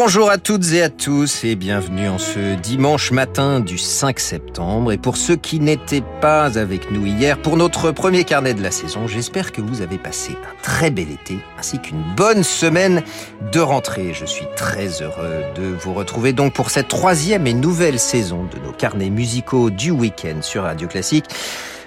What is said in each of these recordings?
Bonjour à toutes et à tous et bienvenue en ce dimanche matin du 5 septembre. Et pour ceux qui n'étaient pas avec nous hier, pour notre premier carnet de la saison, j'espère que vous avez passé un très bel été ainsi qu'une bonne semaine de rentrée. Je suis très heureux de vous retrouver donc pour cette troisième et nouvelle saison de nos carnets musicaux du week-end sur Radio Classique.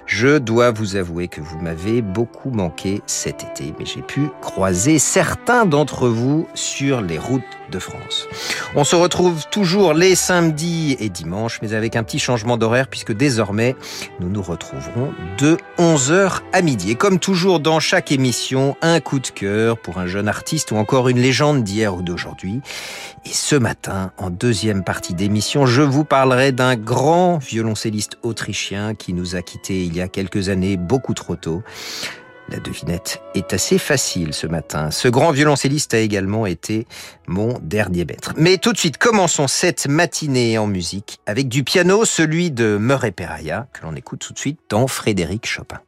Je dois vous avouer que vous m'avez beaucoup manqué cet été, mais j'ai pu croiser certains d'entre vous sur les routes de France. On se retrouve toujours les samedis et dimanches, mais avec un petit changement d'horaire puisque désormais nous nous retrouverons de 11h à midi. Et comme toujours dans chaque émission, un coup de cœur pour un jeune artiste ou encore une légende d'hier ou d'aujourd'hui. Et ce matin, en deuxième partie d'émission, je vous parlerai d'un grand violoncelliste autrichien qui nous a quittés il y a quelques années, beaucoup trop tôt. La devinette est assez facile ce matin. Ce grand violoncelliste a également été mon dernier maître. Mais tout de suite, commençons cette matinée en musique avec du piano, celui de Murray Peraya, que l'on écoute tout de suite dans Frédéric Chopin.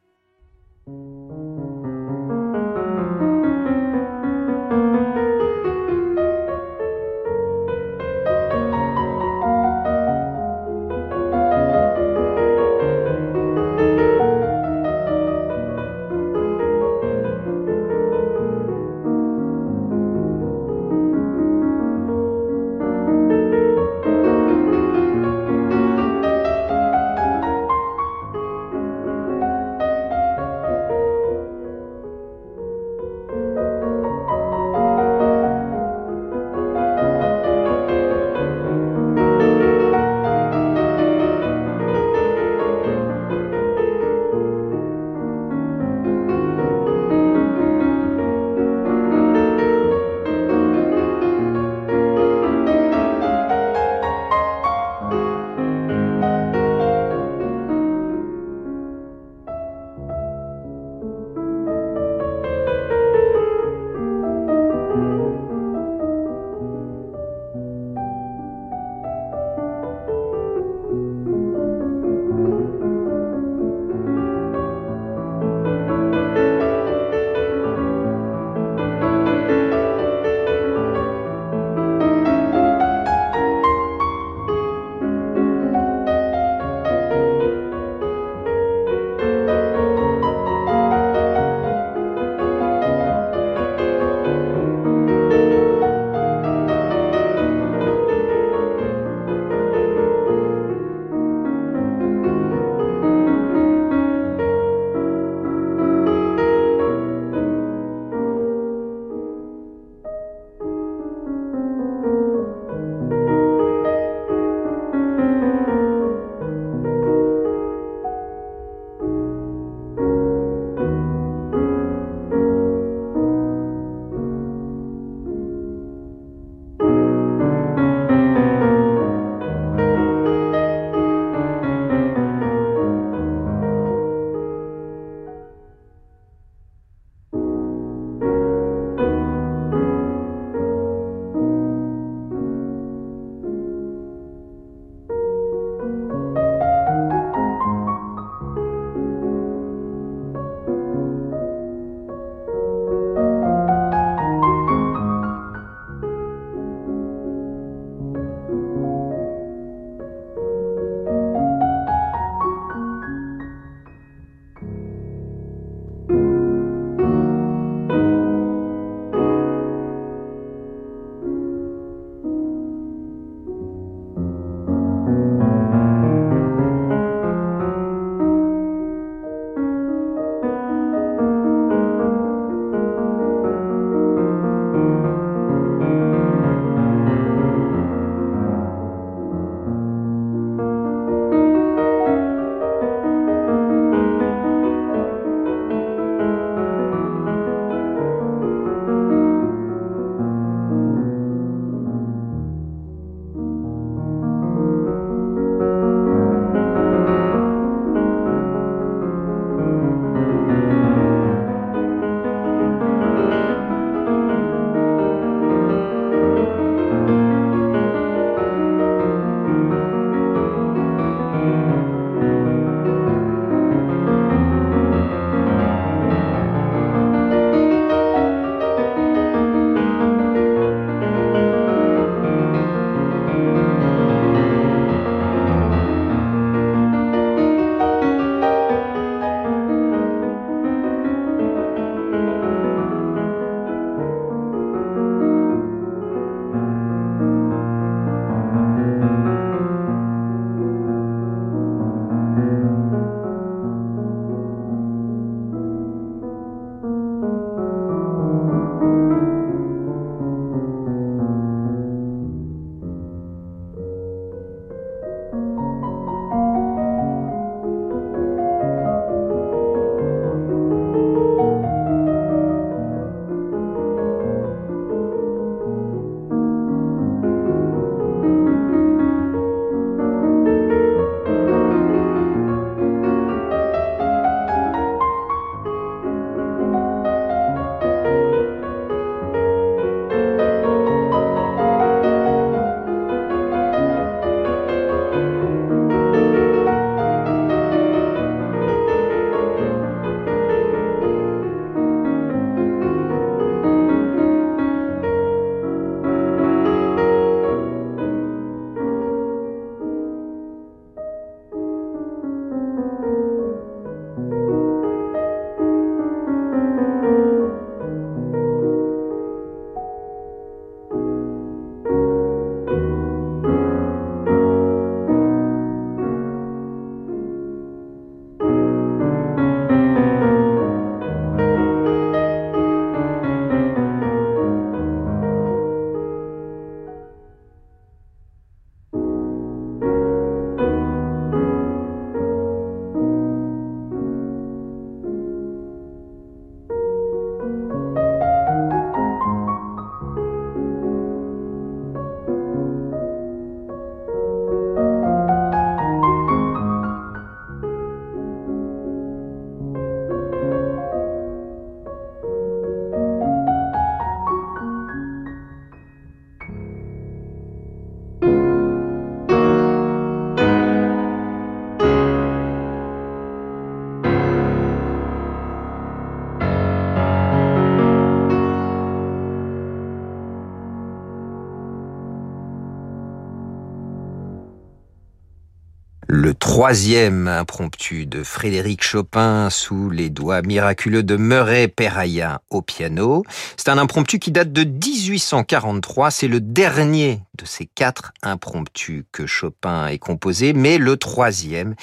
Troisième impromptu de Frédéric Chopin sous les doigts miraculeux de Murray Peraya au piano. C'est un impromptu qui date de 1843. C'est le dernier de ces quatre impromptus que Chopin ait composé, mais le troisième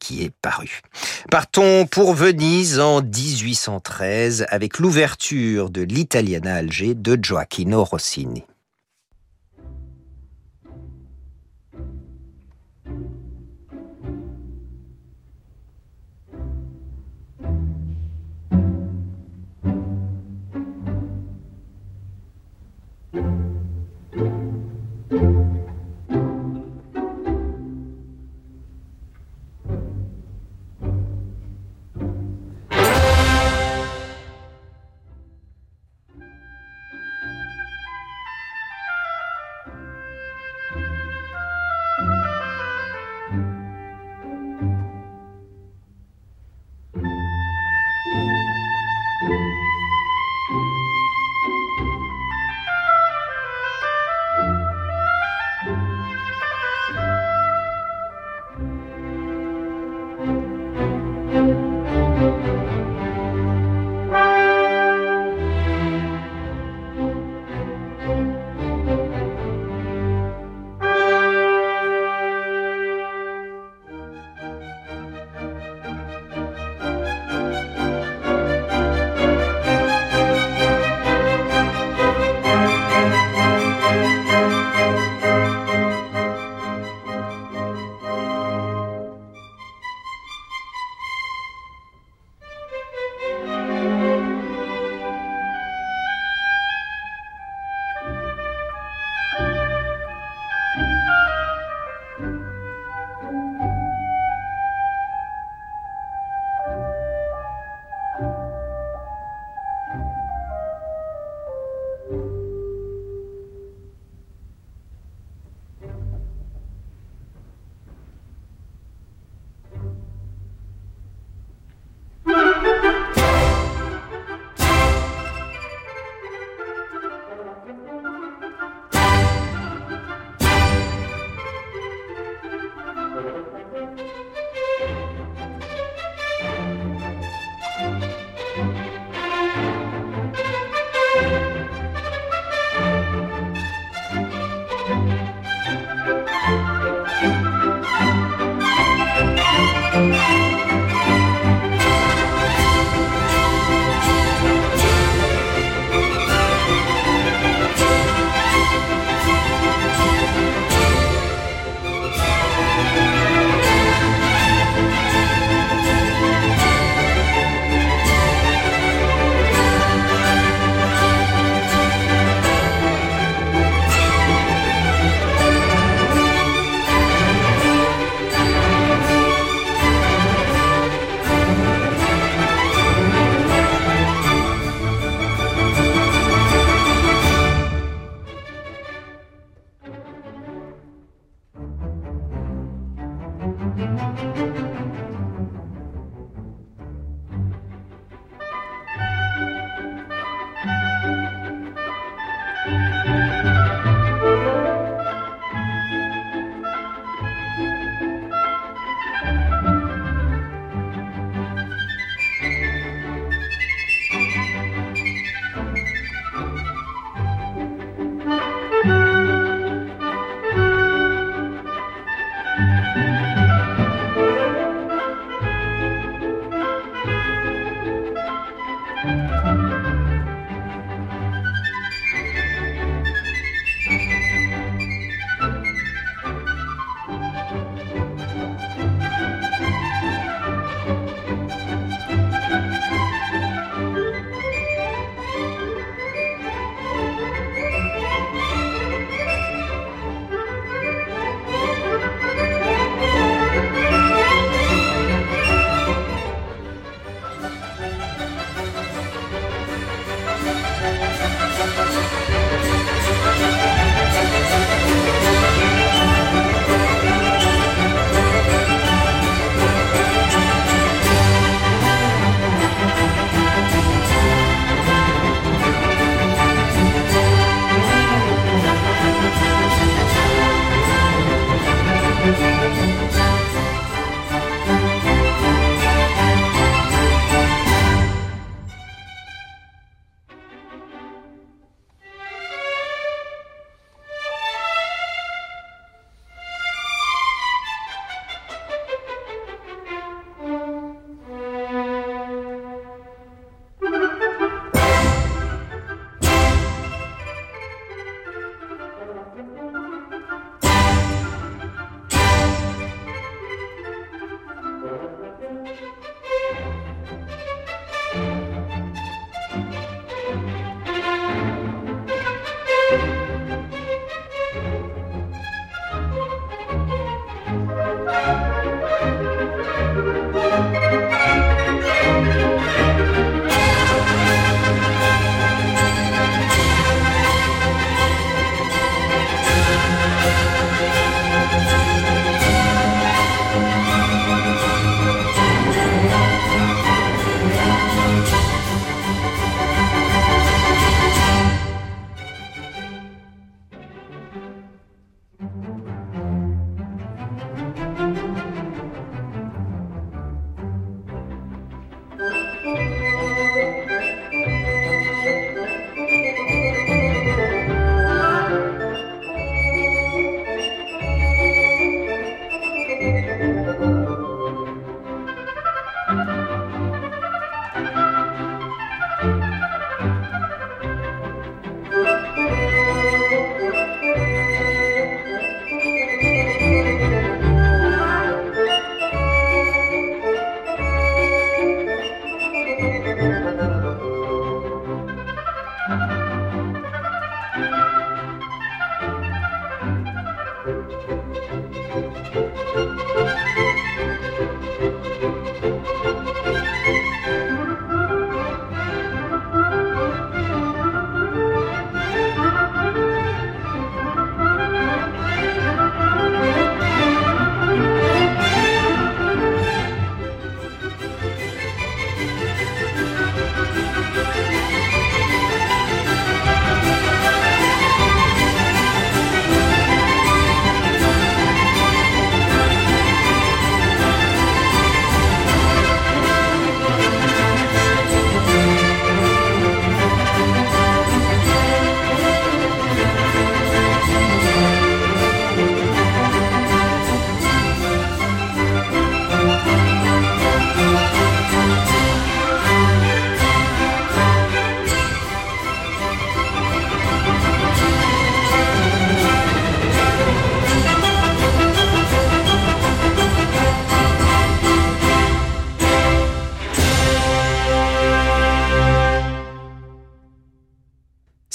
qui est paru. Partons pour Venise en 1813 avec l'ouverture de l'Italiana Alger de Gioacchino Rossini.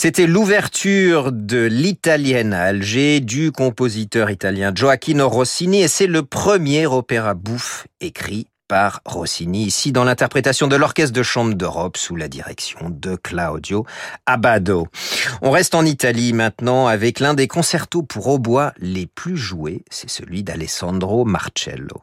C'était l'ouverture de l'italienne à Alger du compositeur italien Gioacchino Rossini et c'est le premier opéra bouffe écrit par Rossini, ici dans l'interprétation de l'Orchestre de Chambre d'Europe sous la direction de Claudio Abbado. On reste en Italie maintenant avec l'un des concertos pour hautbois les plus joués, c'est celui d'Alessandro Marcello.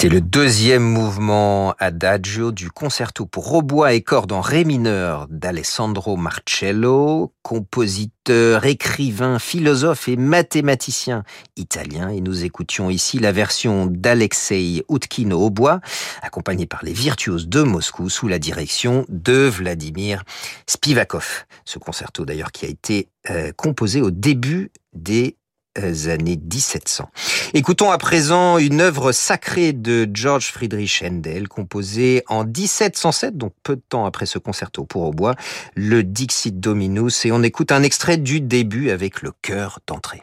C'était le deuxième mouvement adagio du concerto pour hautbois et cordes en ré mineur d'Alessandro Marcello, compositeur, écrivain, philosophe et mathématicien italien. Et nous écoutions ici la version d'Alexei Utkin au hautbois, accompagné par les virtuoses de Moscou sous la direction de Vladimir Spivakov. Ce concerto d'ailleurs qui a été euh, composé au début des années 1700. Écoutons à présent une œuvre sacrée de George Friedrich Handel, composée en 1707, donc peu de temps après ce concerto pour hautbois, le Dixit Dominus, et on écoute un extrait du début avec le chœur d'entrée.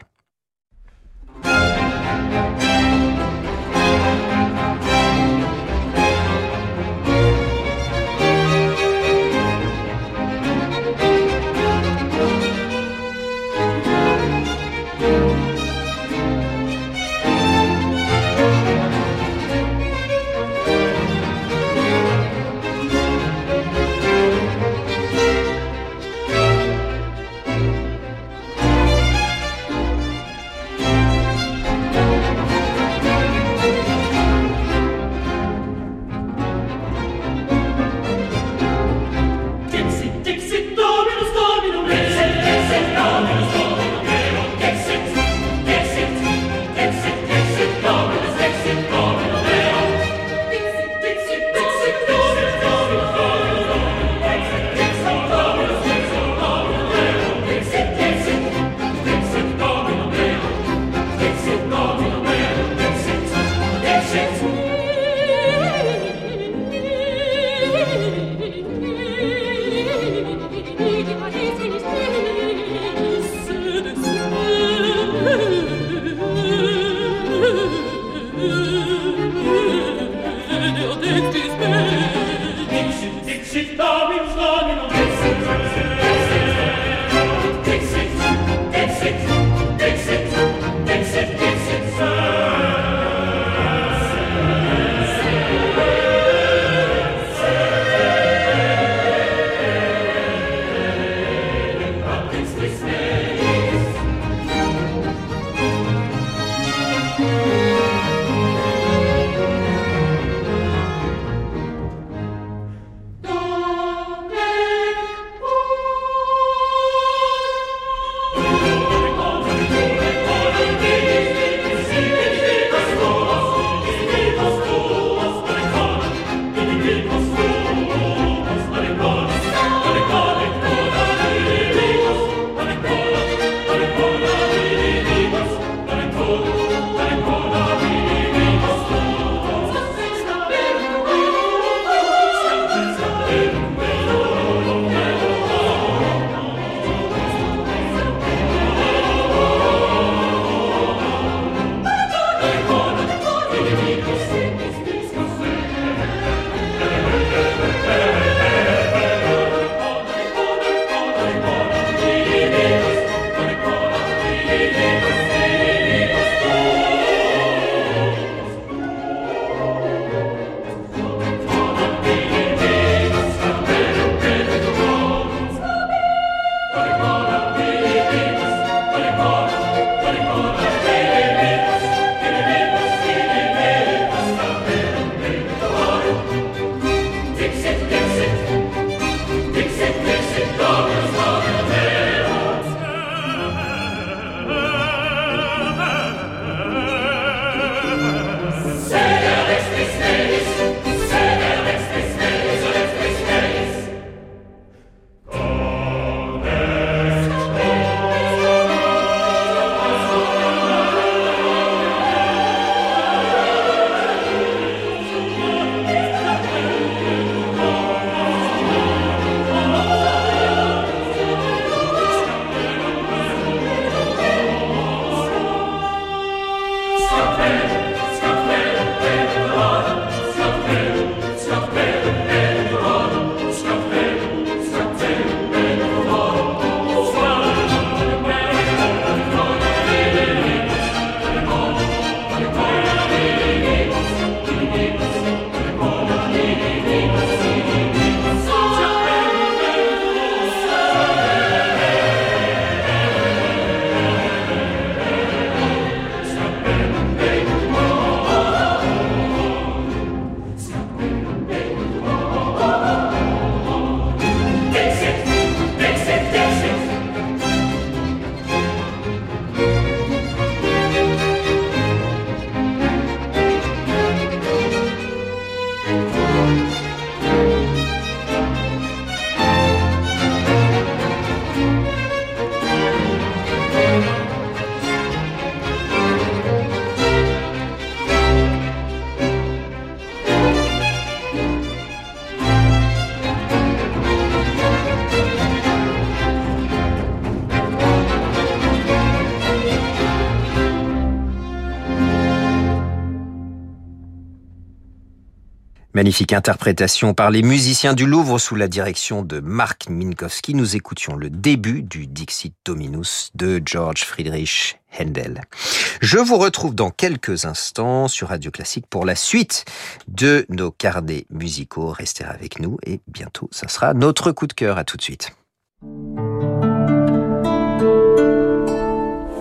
Magnifique interprétation par les musiciens du Louvre sous la direction de Marc Minkowski. Nous écoutions le début du Dixit Dominus de George Friedrich Handel. Je vous retrouve dans quelques instants sur Radio Classique pour la suite de nos carnets musicaux. Restez avec nous et bientôt, ça sera notre coup de cœur. À tout de suite.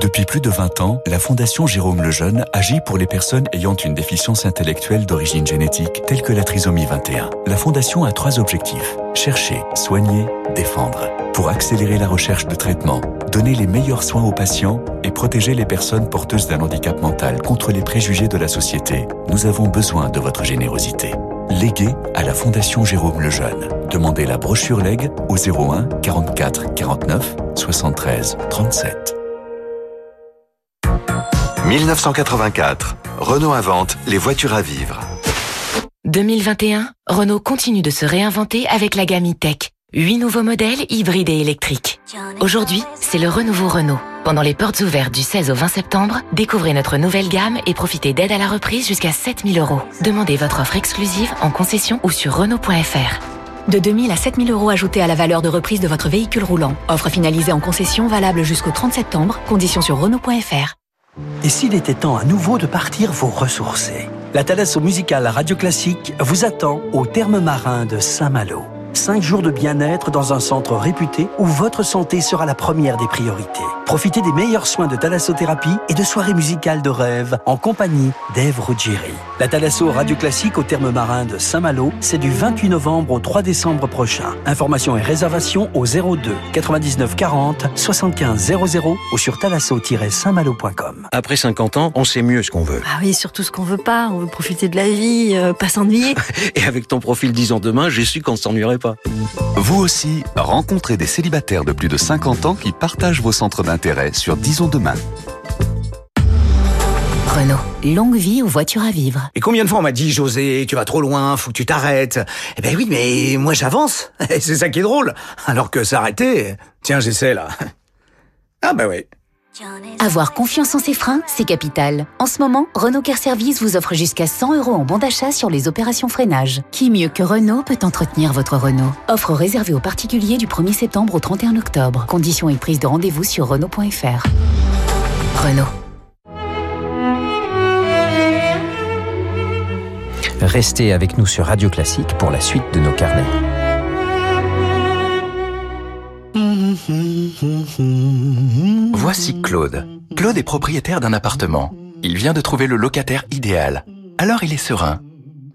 Depuis plus de 20 ans, la Fondation Jérôme Lejeune agit pour les personnes ayant une déficience intellectuelle d'origine génétique, telle que la trisomie 21. La Fondation a trois objectifs. Chercher, soigner, défendre. Pour accélérer la recherche de traitement, donner les meilleurs soins aux patients et protéger les personnes porteuses d'un handicap mental contre les préjugés de la société, nous avons besoin de votre générosité. Léguez à la Fondation Jérôme Lejeune. Demandez la brochure Leg au 01 44 49 73 37. 1984. Renault invente les voitures à vivre. 2021, Renault continue de se réinventer avec la gamme e-tech. Huit nouveaux modèles hybrides et électriques. Aujourd'hui, c'est le renouveau Renault. Pendant les portes ouvertes du 16 au 20 septembre, découvrez notre nouvelle gamme et profitez d'aide à la reprise jusqu'à 7000 euros. Demandez votre offre exclusive en concession ou sur Renault.fr. De 2000 à 7000 euros ajoutés à la valeur de reprise de votre véhicule roulant. Offre finalisée en concession valable jusqu'au 30 septembre. Conditions sur Renault.fr. Et s'il était temps à nouveau de partir vous ressourcer La Thalasso musicale Radio Classique vous attend au terme marin de Saint-Malo. Cinq jours de bien-être dans un centre réputé où votre santé sera la première des priorités. Profitez des meilleurs soins de thalassothérapie et de soirées musicales de rêve en compagnie d'Ève Ruggieri. La Thalasso Radio Classique au terme marin de Saint-Malo, c'est du 28 novembre au 3 décembre prochain. Informations et réservations au 02 99 40 75 00 ou sur thalasso-saintmalo.com. Après 50 ans, on sait mieux ce qu'on veut. Ah oui, surtout ce qu'on veut pas. On veut profiter de la vie, euh, pas s'ennuyer. Et avec ton profil 10 ans demain, j'ai su qu'on ne pas. Vous aussi, rencontrez des célibataires de plus de 50 ans qui partagent vos centres d'intérêt sur Disons demain. Renault, longue vie aux voitures à vivre? Et combien de fois on m'a dit, José, tu vas trop loin, faut que tu t'arrêtes? Eh ben oui, mais moi j'avance. Et c'est ça qui est drôle. Alors que s'arrêter, tiens, j'essaie là. Ah bah oui. Avoir confiance en ses freins, c'est capital. En ce moment, Renault Care Service vous offre jusqu'à 100 euros en bon d'achat sur les opérations freinage. Qui mieux que Renault peut entretenir votre Renault? Offre réservée aux particuliers du 1er septembre au 31 octobre. Conditions et prise de rendez-vous sur Renault.fr. Renault. Restez avec nous sur Radio Classique pour la suite de nos carnets. Voici Claude. Claude est propriétaire d'un appartement. Il vient de trouver le locataire idéal. Alors il est serein.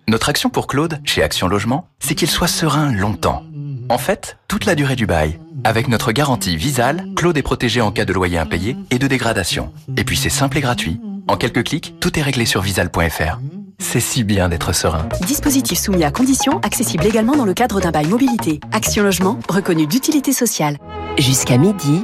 Notre action pour Claude, chez Action Logement, c'est qu'il soit serein longtemps. En fait, toute la durée du bail. Avec notre garantie Visal, Claude est protégé en cas de loyer impayé et de dégradation. Et puis c'est simple et gratuit. En quelques clics, tout est réglé sur visal.fr. C'est si bien d'être serein. Dispositif soumis à conditions, accessible également dans le cadre d'un bail mobilité. Action Logement, reconnu d'utilité sociale. Jusqu'à midi,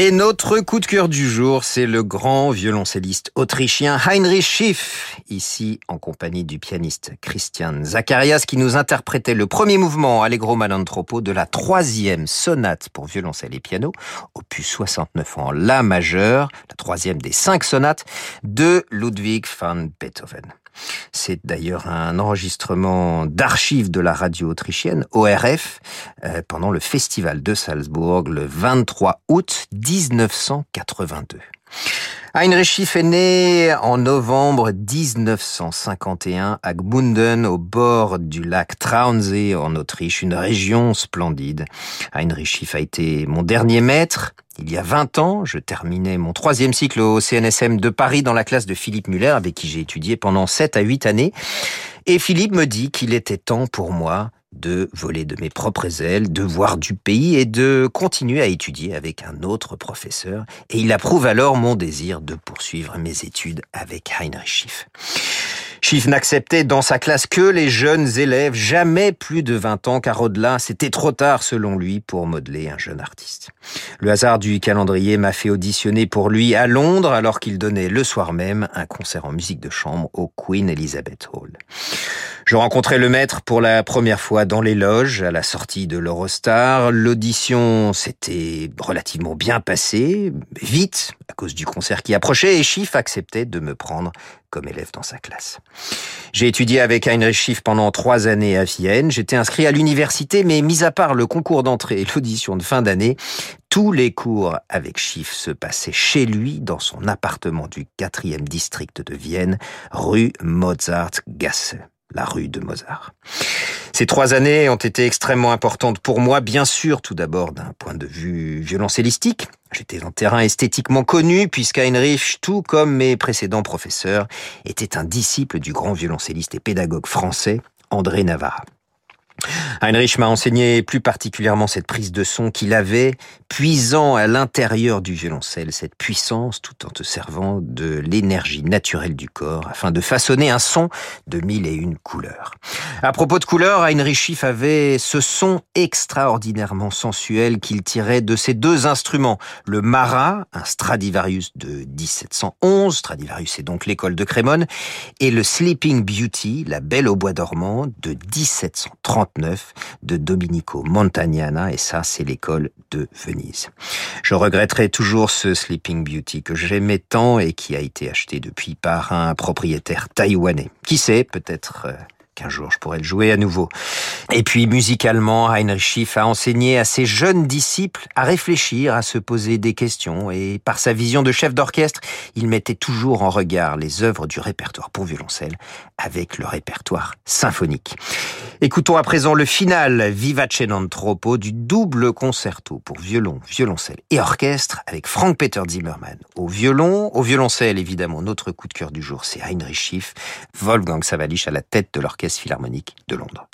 Et notre coup de cœur du jour, c'est le grand violoncelliste autrichien Heinrich Schiff, ici en compagnie du pianiste Christian Zacharias, qui nous interprétait le premier mouvement Allegro Malantropo de la troisième sonate pour violoncelle et piano, opus 69 en La majeur, la troisième des cinq sonates de Ludwig van Beethoven. C'est d'ailleurs un enregistrement d'archives de la radio autrichienne, ORF, euh, pendant le festival de Salzbourg le 23 août 1982. Heinrich Schiff est né en novembre 1951 à Gmunden, au bord du lac Traunsee en Autriche, une région splendide. Heinrich Schiff a été mon dernier maître. Il y a 20 ans, je terminais mon troisième cycle au CNSM de Paris dans la classe de Philippe Muller, avec qui j'ai étudié pendant 7 à 8 années. Et Philippe me dit qu'il était temps pour moi de voler de mes propres ailes, de voir du pays et de continuer à étudier avec un autre professeur. Et il approuve alors mon désir de poursuivre mes études avec Heinrich Schiff. Schiff n'acceptait dans sa classe que les jeunes élèves, jamais plus de 20 ans, car au-delà, c'était trop tard selon lui pour modeler un jeune artiste. Le hasard du calendrier m'a fait auditionner pour lui à Londres alors qu'il donnait le soir même un concert en musique de chambre au Queen Elizabeth Hall. Je rencontrais le maître pour la première fois dans les loges à la sortie de l'Eurostar. L'audition s'était relativement bien passée, vite, à cause du concert qui approchait, et Schiff acceptait de me prendre comme élève dans sa classe. J'ai étudié avec Heinrich Schiff pendant trois années à Vienne. J'étais inscrit à l'université, mais mis à part le concours d'entrée et l'audition de fin d'année, tous les cours avec Schiff se passaient chez lui, dans son appartement du quatrième district de Vienne, rue Mozart-Gasse la rue de Mozart. Ces trois années ont été extrêmement importantes pour moi, bien sûr, tout d'abord d'un point de vue violoncellistique. J'étais en terrain esthétiquement connu, puisqu'Heinrich, tout comme mes précédents professeurs, était un disciple du grand violoncelliste et pédagogue français André Navarra. Heinrich m'a enseigné plus particulièrement cette prise de son qu'il avait, puisant à l'intérieur du violoncelle cette puissance tout en te servant de l'énergie naturelle du corps afin de façonner un son de mille et une couleurs. À propos de couleurs, Heinrich Schiff avait ce son extraordinairement sensuel qu'il tirait de ses deux instruments, le Marat, un Stradivarius de 1711, Stradivarius est donc l'école de Crémone, et le Sleeping Beauty, la Belle au bois dormant de 1730 de Domenico Montagnana, et ça, c'est l'école de Venise. Je regretterai toujours ce Sleeping Beauty que j'aimais tant et qui a été acheté depuis par un propriétaire taïwanais. Qui sait, peut-être euh, qu'un jour je pourrais le jouer à nouveau. Et puis musicalement, Heinrich Schiff a enseigné à ses jeunes disciples à réfléchir, à se poser des questions et par sa vision de chef d'orchestre, il mettait toujours en regard les œuvres du répertoire pour violoncelle avec le répertoire symphonique. Écoutons à présent le final Vivace non troppo du double concerto pour violon, violoncelle et orchestre avec Frank Peter Zimmermann au violon, au violoncelle évidemment notre coup de cœur du jour c'est Heinrich Schiff, Wolfgang Savalich à la tête de l'orchestre philharmonique de Londres.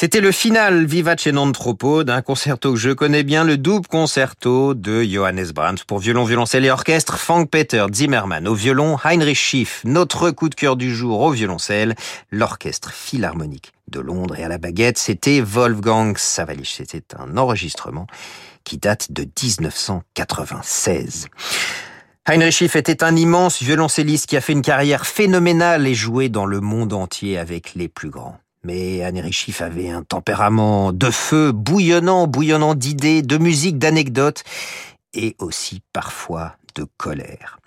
C'était le final Vivace non troppo d'un concerto que je connais bien, le double concerto de Johannes Brahms pour violon, violoncelle et orchestre, Frank Peter Zimmermann au violon, Heinrich Schiff, notre coup de cœur du jour au violoncelle, l'orchestre philharmonique de Londres et à la baguette, c'était Wolfgang Savalich. C'était un enregistrement qui date de 1996. Heinrich Schiff était un immense violoncelliste qui a fait une carrière phénoménale et joué dans le monde entier avec les plus grands. Mais Schiff avait un tempérament de feu, bouillonnant, bouillonnant d'idées, de musique, d'anecdotes, et aussi parfois de colère.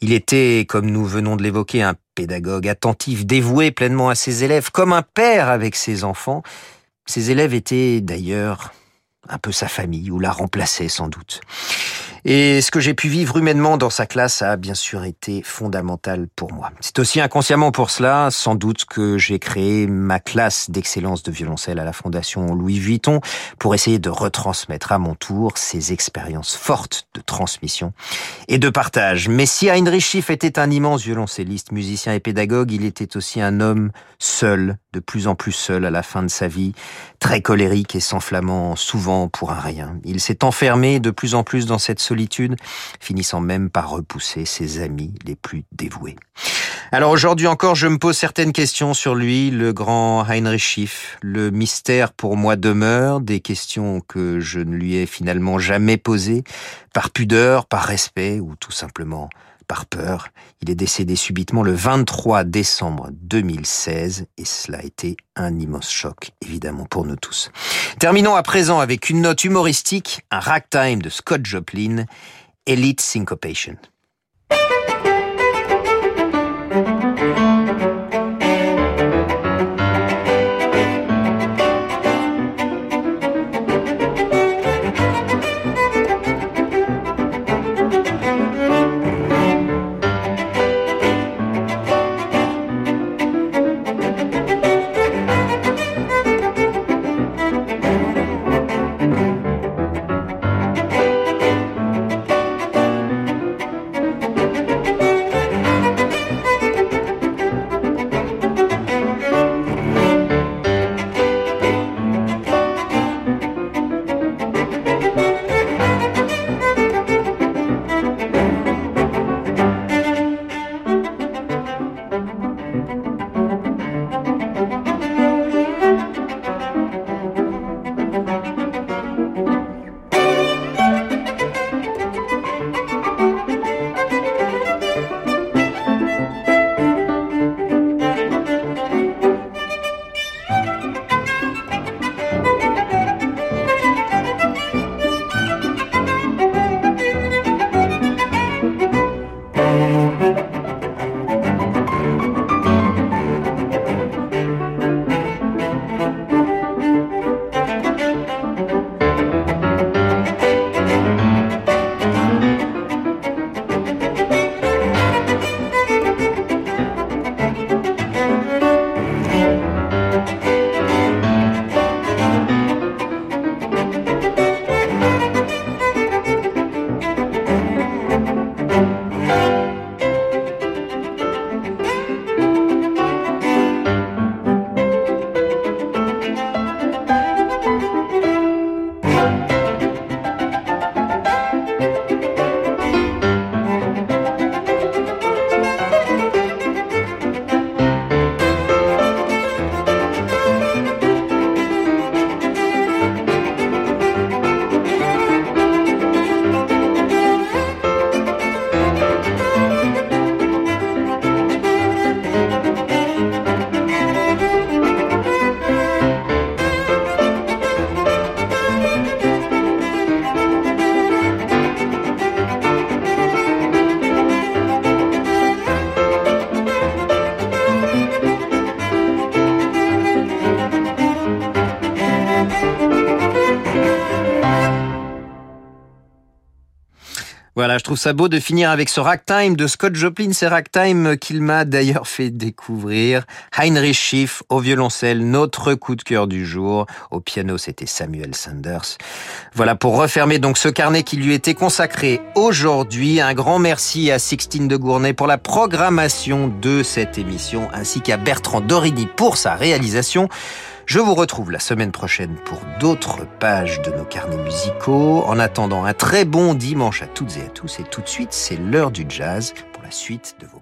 Il était, comme nous venons de l'évoquer, un pédagogue attentif, dévoué pleinement à ses élèves, comme un père avec ses enfants. Ses élèves étaient d'ailleurs un peu sa famille, ou la remplaçaient sans doute. Et ce que j'ai pu vivre humainement dans sa classe a bien sûr été fondamental pour moi. C'est aussi inconsciemment pour cela, sans doute, que j'ai créé ma classe d'excellence de violoncelle à la Fondation Louis Vuitton pour essayer de retransmettre à mon tour ces expériences fortes de transmission et de partage. Mais si Heinrich Schiff était un immense violoncelliste, musicien et pédagogue, il était aussi un homme seul, de plus en plus seul à la fin de sa vie, très colérique et s'enflammant souvent pour un rien. Il s'est enfermé de plus en plus dans cette solitude finissant même par repousser ses amis les plus dévoués. Alors aujourd'hui encore, je me pose certaines questions sur lui, le grand Heinrich Schiff. Le mystère pour moi demeure, des questions que je ne lui ai finalement jamais posées, par pudeur, par respect ou tout simplement par peur. Il est décédé subitement le 23 décembre 2016 et cela a été un immense choc, évidemment, pour nous tous. Terminons à présent avec une note humoristique, un ragtime de Scott Joplin, Elite Syncopation. Trouve ça beau de finir avec ce ragtime de Scott Joplin, c'est ragtime qu'il m'a d'ailleurs fait découvrir. Heinrich Schiff au violoncelle, notre coup de cœur du jour. Au piano, c'était Samuel Sanders. Voilà pour refermer donc ce carnet qui lui était consacré aujourd'hui. Un grand merci à Sixtine de Gournay pour la programmation de cette émission, ainsi qu'à Bertrand Dorini pour sa réalisation. Je vous retrouve la semaine prochaine pour d'autres pages de nos carnets musicaux. En attendant, un très bon dimanche à toutes et à tous. Et tout de suite, c'est l'heure du jazz pour la suite de vos.